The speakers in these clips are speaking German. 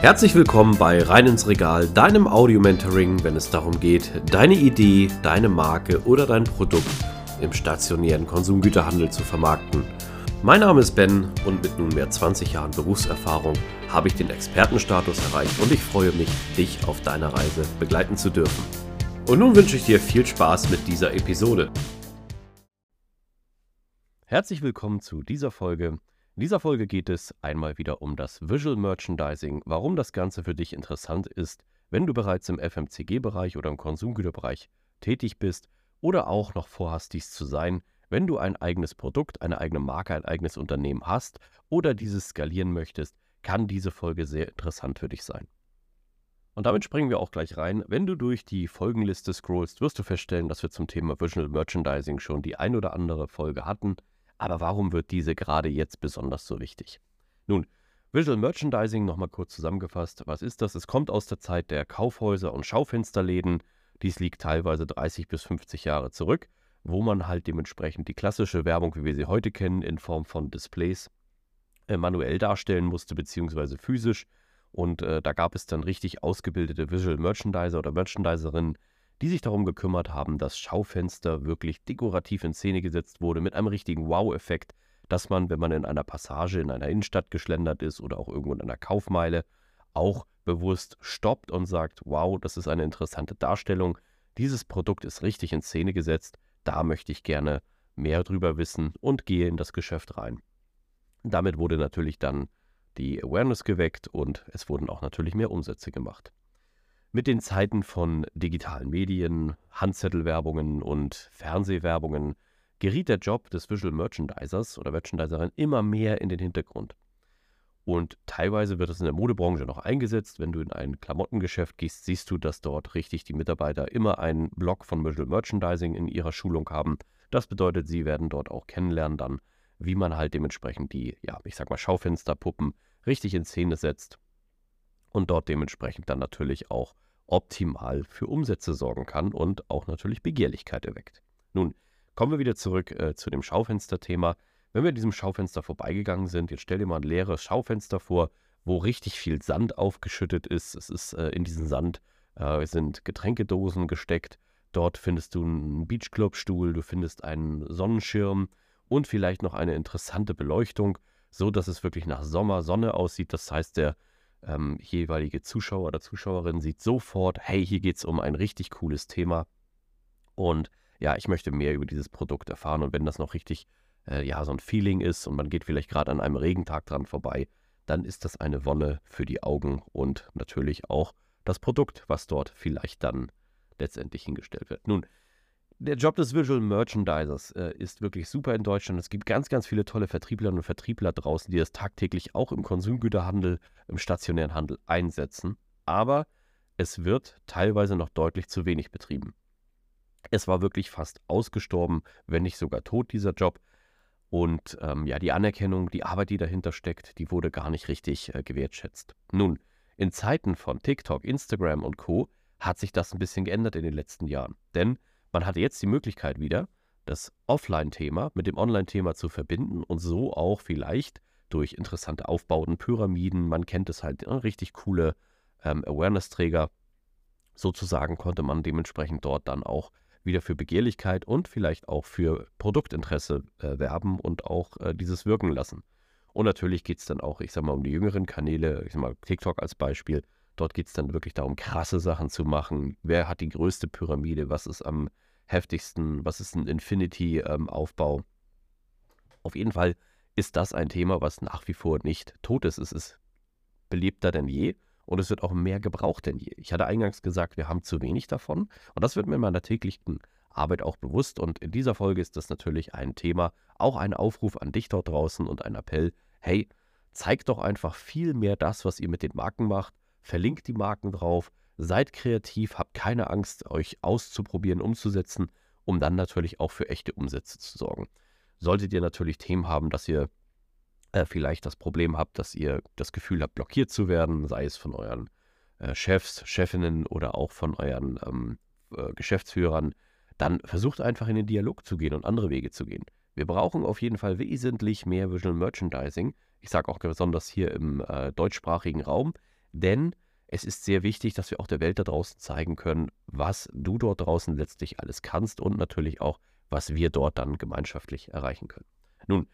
Herzlich willkommen bei Rein ins Regal, deinem Audio-Mentoring, wenn es darum geht, deine Idee, deine Marke oder dein Produkt im stationären Konsumgüterhandel zu vermarkten. Mein Name ist Ben und mit nunmehr 20 Jahren Berufserfahrung habe ich den Expertenstatus erreicht und ich freue mich, dich auf deiner Reise begleiten zu dürfen. Und nun wünsche ich dir viel Spaß mit dieser Episode. Herzlich willkommen zu dieser Folge. In dieser Folge geht es einmal wieder um das Visual Merchandising, warum das Ganze für dich interessant ist, wenn du bereits im FMCG-Bereich oder im Konsumgüterbereich tätig bist oder auch noch vorhast, dies zu sein, wenn du ein eigenes Produkt, eine eigene Marke, ein eigenes Unternehmen hast oder dieses skalieren möchtest, kann diese Folge sehr interessant für dich sein. Und damit springen wir auch gleich rein. Wenn du durch die Folgenliste scrollst, wirst du feststellen, dass wir zum Thema Visual Merchandising schon die ein oder andere Folge hatten. Aber warum wird diese gerade jetzt besonders so wichtig? Nun, Visual Merchandising nochmal kurz zusammengefasst. Was ist das? Es kommt aus der Zeit der Kaufhäuser und Schaufensterläden. Dies liegt teilweise 30 bis 50 Jahre zurück wo man halt dementsprechend die klassische Werbung, wie wir sie heute kennen, in Form von Displays äh, manuell darstellen musste, beziehungsweise physisch. Und äh, da gab es dann richtig ausgebildete Visual Merchandiser oder Merchandiserinnen, die sich darum gekümmert haben, dass Schaufenster wirklich dekorativ in Szene gesetzt wurde, mit einem richtigen Wow-Effekt, dass man, wenn man in einer Passage in einer Innenstadt geschlendert ist oder auch irgendwo in einer Kaufmeile, auch bewusst stoppt und sagt, wow, das ist eine interessante Darstellung, dieses Produkt ist richtig in Szene gesetzt da möchte ich gerne mehr drüber wissen und gehe in das Geschäft rein. Damit wurde natürlich dann die Awareness geweckt und es wurden auch natürlich mehr Umsätze gemacht. Mit den Zeiten von digitalen Medien, Handzettelwerbungen und Fernsehwerbungen geriet der Job des Visual Merchandisers oder Merchandiserin immer mehr in den Hintergrund. Und teilweise wird es in der Modebranche noch eingesetzt. Wenn du in ein Klamottengeschäft gehst, siehst du, dass dort richtig die Mitarbeiter immer einen Block von Visual Merchandising in ihrer Schulung haben. Das bedeutet, sie werden dort auch kennenlernen dann, wie man halt dementsprechend die, ja, ich sag mal, Schaufensterpuppen richtig in Szene setzt und dort dementsprechend dann natürlich auch optimal für Umsätze sorgen kann und auch natürlich Begehrlichkeit erweckt. Nun, kommen wir wieder zurück äh, zu dem Schaufensterthema. Wenn wir diesem Schaufenster vorbeigegangen sind, jetzt stell dir mal ein leeres Schaufenster vor, wo richtig viel Sand aufgeschüttet ist. Es ist äh, in diesen Sand äh, sind Getränkedosen gesteckt. Dort findest du einen Beachclub-Stuhl, du findest einen Sonnenschirm und vielleicht noch eine interessante Beleuchtung, so dass es wirklich nach Sommer, Sonne aussieht. Das heißt, der ähm, jeweilige Zuschauer oder Zuschauerin sieht sofort, hey, hier geht es um ein richtig cooles Thema. Und ja, ich möchte mehr über dieses Produkt erfahren. Und wenn das noch richtig äh, ja, so ein Feeling ist und man geht vielleicht gerade an einem Regentag dran vorbei, dann ist das eine Wonne für die Augen und natürlich auch das Produkt, was dort vielleicht dann letztendlich hingestellt wird. Nun, der Job des Visual Merchandisers äh, ist wirklich super in Deutschland. Es gibt ganz, ganz viele tolle Vertrieblerinnen und Vertriebler draußen, die das tagtäglich auch im Konsumgüterhandel, im stationären Handel einsetzen. Aber es wird teilweise noch deutlich zu wenig betrieben. Es war wirklich fast ausgestorben, wenn nicht sogar tot, dieser Job. Und ähm, ja, die Anerkennung, die Arbeit, die dahinter steckt, die wurde gar nicht richtig äh, gewertschätzt. Nun, in Zeiten von TikTok, Instagram und Co. hat sich das ein bisschen geändert in den letzten Jahren. Denn man hat jetzt die Möglichkeit wieder, das Offline-Thema mit dem Online-Thema zu verbinden und so auch vielleicht durch interessante Aufbauten, Pyramiden, man kennt es halt, ne, richtig coole ähm, Awareness-Träger. Sozusagen konnte man dementsprechend dort dann auch wieder für Begehrlichkeit und vielleicht auch für Produktinteresse äh, werben und auch äh, dieses wirken lassen. Und natürlich geht es dann auch, ich sag mal, um die jüngeren Kanäle, ich sag mal, TikTok als Beispiel. Dort geht es dann wirklich darum, krasse Sachen zu machen. Wer hat die größte Pyramide? Was ist am heftigsten? Was ist ein Infinity-Aufbau? Ähm, Auf jeden Fall ist das ein Thema, was nach wie vor nicht tot ist. Es ist belebter denn je und es wird auch mehr gebraucht denn je. Ich hatte eingangs gesagt, wir haben zu wenig davon und das wird mir in meiner täglichen Arbeit auch bewusst und in dieser Folge ist das natürlich ein Thema, auch ein Aufruf an dich dort draußen und ein Appell, hey, zeigt doch einfach viel mehr das, was ihr mit den Marken macht, verlinkt die Marken drauf, seid kreativ, habt keine Angst, euch auszuprobieren, umzusetzen, um dann natürlich auch für echte Umsätze zu sorgen. Solltet ihr natürlich Themen haben, dass ihr äh, vielleicht das Problem habt, dass ihr das Gefühl habt, blockiert zu werden, sei es von euren äh, Chefs, Chefinnen oder auch von euren ähm, äh, Geschäftsführern, dann versucht einfach in den Dialog zu gehen und andere Wege zu gehen. Wir brauchen auf jeden Fall wesentlich mehr Visual Merchandising. Ich sage auch besonders hier im äh, deutschsprachigen Raum, Denn es ist sehr wichtig, dass wir auch der Welt da draußen zeigen können, was du dort draußen letztlich alles kannst und natürlich auch, was wir dort dann gemeinschaftlich erreichen können. Nun,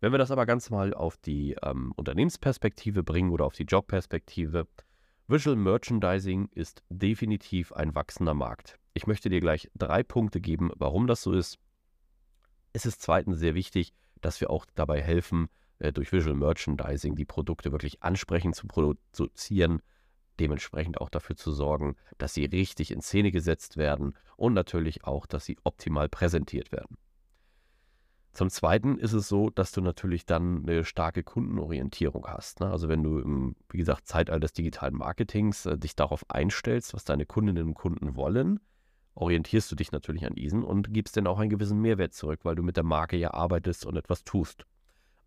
wenn wir das aber ganz mal auf die ähm, Unternehmensperspektive bringen oder auf die Jobperspektive, Visual Merchandising ist definitiv ein wachsender Markt. Ich möchte dir gleich drei Punkte geben, warum das so ist. Es ist zweitens sehr wichtig, dass wir auch dabei helfen, äh, durch Visual Merchandising die Produkte wirklich ansprechend zu produzieren, dementsprechend auch dafür zu sorgen, dass sie richtig in Szene gesetzt werden und natürlich auch, dass sie optimal präsentiert werden. Zum Zweiten ist es so, dass du natürlich dann eine starke Kundenorientierung hast. Ne? Also wenn du im, wie gesagt, Zeitalter des digitalen Marketings äh, dich darauf einstellst, was deine Kundinnen und Kunden wollen, orientierst du dich natürlich an diesen und gibst dann auch einen gewissen Mehrwert zurück, weil du mit der Marke ja arbeitest und etwas tust.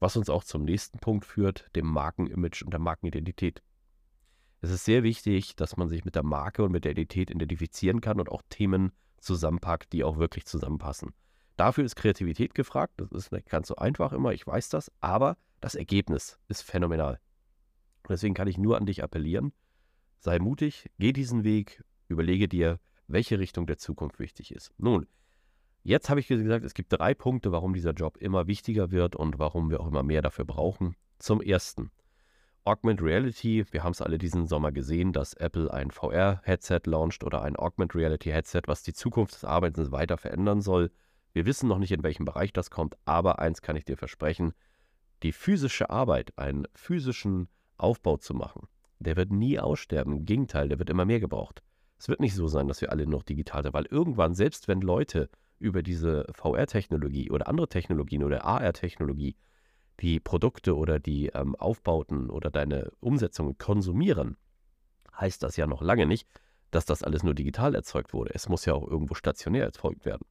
Was uns auch zum nächsten Punkt führt, dem Markenimage und der Markenidentität. Es ist sehr wichtig, dass man sich mit der Marke und mit der Identität identifizieren kann und auch Themen zusammenpackt, die auch wirklich zusammenpassen. Dafür ist Kreativität gefragt. Das ist nicht ganz so einfach immer, ich weiß das, aber das Ergebnis ist phänomenal. Deswegen kann ich nur an dich appellieren. Sei mutig, geh diesen Weg, überlege dir, welche Richtung der Zukunft wichtig ist. Nun, jetzt habe ich gesagt, es gibt drei Punkte, warum dieser Job immer wichtiger wird und warum wir auch immer mehr dafür brauchen. Zum ersten, Augmented Reality. Wir haben es alle diesen Sommer gesehen, dass Apple ein VR-Headset launcht oder ein Augmented Reality-Headset, was die Zukunft des Arbeitens weiter verändern soll. Wir wissen noch nicht, in welchem Bereich das kommt, aber eins kann ich dir versprechen, die physische Arbeit, einen physischen Aufbau zu machen, der wird nie aussterben. Im Gegenteil, der wird immer mehr gebraucht. Es wird nicht so sein, dass wir alle noch digital sind, weil irgendwann, selbst wenn Leute über diese VR-Technologie oder andere Technologien oder AR-Technologie die Produkte oder die ähm, Aufbauten oder deine Umsetzungen konsumieren, heißt das ja noch lange nicht, dass das alles nur digital erzeugt wurde. Es muss ja auch irgendwo stationär erzeugt werden.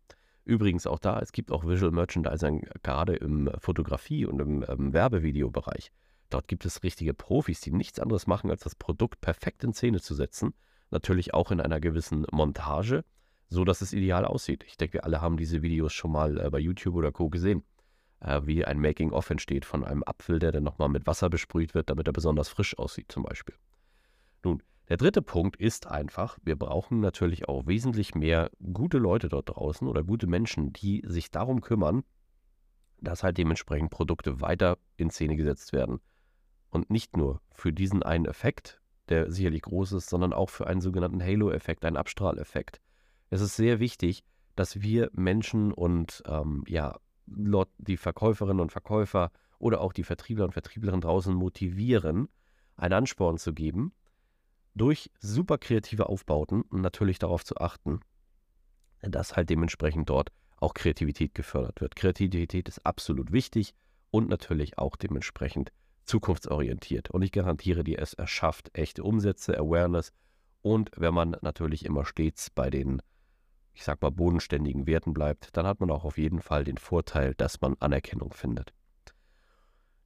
Übrigens auch da, es gibt auch Visual Merchandising gerade im Fotografie- und im ähm, Werbevideobereich. Dort gibt es richtige Profis, die nichts anderes machen, als das Produkt perfekt in Szene zu setzen. Natürlich auch in einer gewissen Montage, so dass es ideal aussieht. Ich denke, wir alle haben diese Videos schon mal äh, bei YouTube oder Co. gesehen, äh, wie ein Making-of entsteht von einem Apfel, der dann nochmal mit Wasser besprüht wird, damit er besonders frisch aussieht, zum Beispiel. Nun, der dritte Punkt ist einfach, wir brauchen natürlich auch wesentlich mehr gute Leute dort draußen oder gute Menschen, die sich darum kümmern, dass halt dementsprechend Produkte weiter in Szene gesetzt werden. Und nicht nur für diesen einen Effekt, der sicherlich groß ist, sondern auch für einen sogenannten Halo-Effekt, einen Abstrahleffekt. Es ist sehr wichtig, dass wir Menschen und ähm, ja, die Verkäuferinnen und Verkäufer oder auch die Vertriebler und Vertrieblerinnen draußen motivieren, einen Ansporn zu geben, durch super kreative Aufbauten und natürlich darauf zu achten, dass halt dementsprechend dort auch Kreativität gefördert wird. Kreativität ist absolut wichtig und natürlich auch dementsprechend zukunftsorientiert. Und ich garantiere dir, es erschafft echte Umsätze, Awareness und wenn man natürlich immer stets bei den, ich sag mal, bodenständigen Werten bleibt, dann hat man auch auf jeden Fall den Vorteil, dass man Anerkennung findet.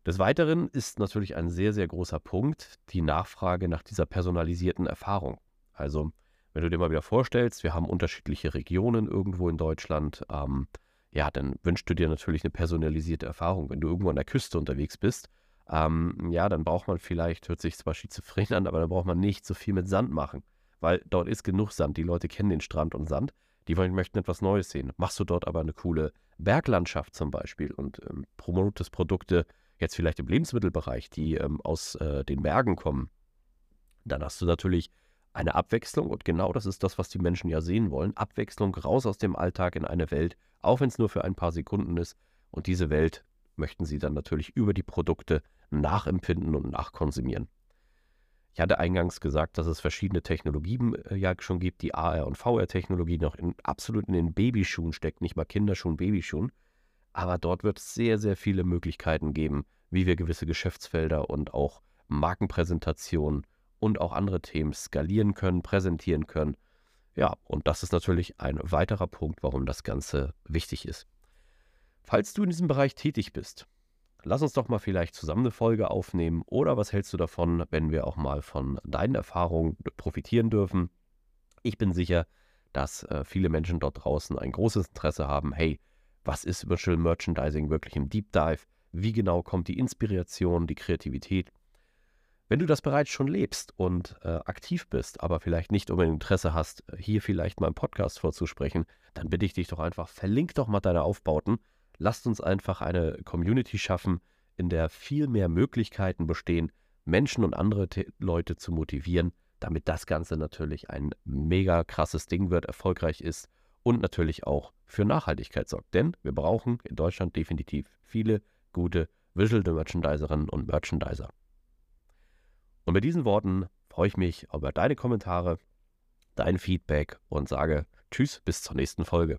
Des Weiteren ist natürlich ein sehr, sehr großer Punkt die Nachfrage nach dieser personalisierten Erfahrung. Also, wenn du dir mal wieder vorstellst, wir haben unterschiedliche Regionen irgendwo in Deutschland, ähm, ja, dann wünschst du dir natürlich eine personalisierte Erfahrung. Wenn du irgendwo an der Küste unterwegs bist, ähm, ja, dann braucht man vielleicht, hört sich zwar schizophren an, aber dann braucht man nicht so viel mit Sand machen, weil dort ist genug Sand. Die Leute kennen den Strand und Sand, die wollen, möchten etwas Neues sehen. Machst du dort aber eine coole Berglandschaft zum Beispiel und ähm, promotest Produkte, jetzt vielleicht im Lebensmittelbereich, die ähm, aus äh, den Bergen kommen, dann hast du natürlich eine Abwechslung und genau das ist das, was die Menschen ja sehen wollen. Abwechslung raus aus dem Alltag in eine Welt, auch wenn es nur für ein paar Sekunden ist. Und diese Welt möchten sie dann natürlich über die Produkte nachempfinden und nachkonsumieren. Ich hatte eingangs gesagt, dass es verschiedene Technologien äh, ja schon gibt, die AR- und VR-Technologie noch in, absolut in den Babyschuhen steckt, nicht mal Kinderschuhen, Babyschuhen. Aber dort wird es sehr, sehr viele Möglichkeiten geben, wie wir gewisse Geschäftsfelder und auch Markenpräsentationen und auch andere Themen skalieren können, präsentieren können. Ja, und das ist natürlich ein weiterer Punkt, warum das Ganze wichtig ist. Falls du in diesem Bereich tätig bist, lass uns doch mal vielleicht zusammen eine Folge aufnehmen oder was hältst du davon, wenn wir auch mal von deinen Erfahrungen profitieren dürfen? Ich bin sicher, dass äh, viele Menschen dort draußen ein großes Interesse haben, hey, was ist Virtual Merchandising wirklich im Deep Dive, wie genau kommt die Inspiration, die Kreativität. Wenn du das bereits schon lebst und äh, aktiv bist, aber vielleicht nicht unbedingt Interesse hast, hier vielleicht mal im Podcast vorzusprechen, dann bitte ich dich doch einfach, verlink doch mal deine Aufbauten. Lasst uns einfach eine Community schaffen, in der viel mehr Möglichkeiten bestehen, Menschen und andere Leute zu motivieren, damit das Ganze natürlich ein mega krasses Ding wird, erfolgreich ist und natürlich auch für Nachhaltigkeit sorgt. Denn wir brauchen in Deutschland definitiv viele gute Visual Merchandiserinnen und Merchandiser. Und mit diesen Worten freue ich mich über deine Kommentare, dein Feedback und sage Tschüss, bis zur nächsten Folge.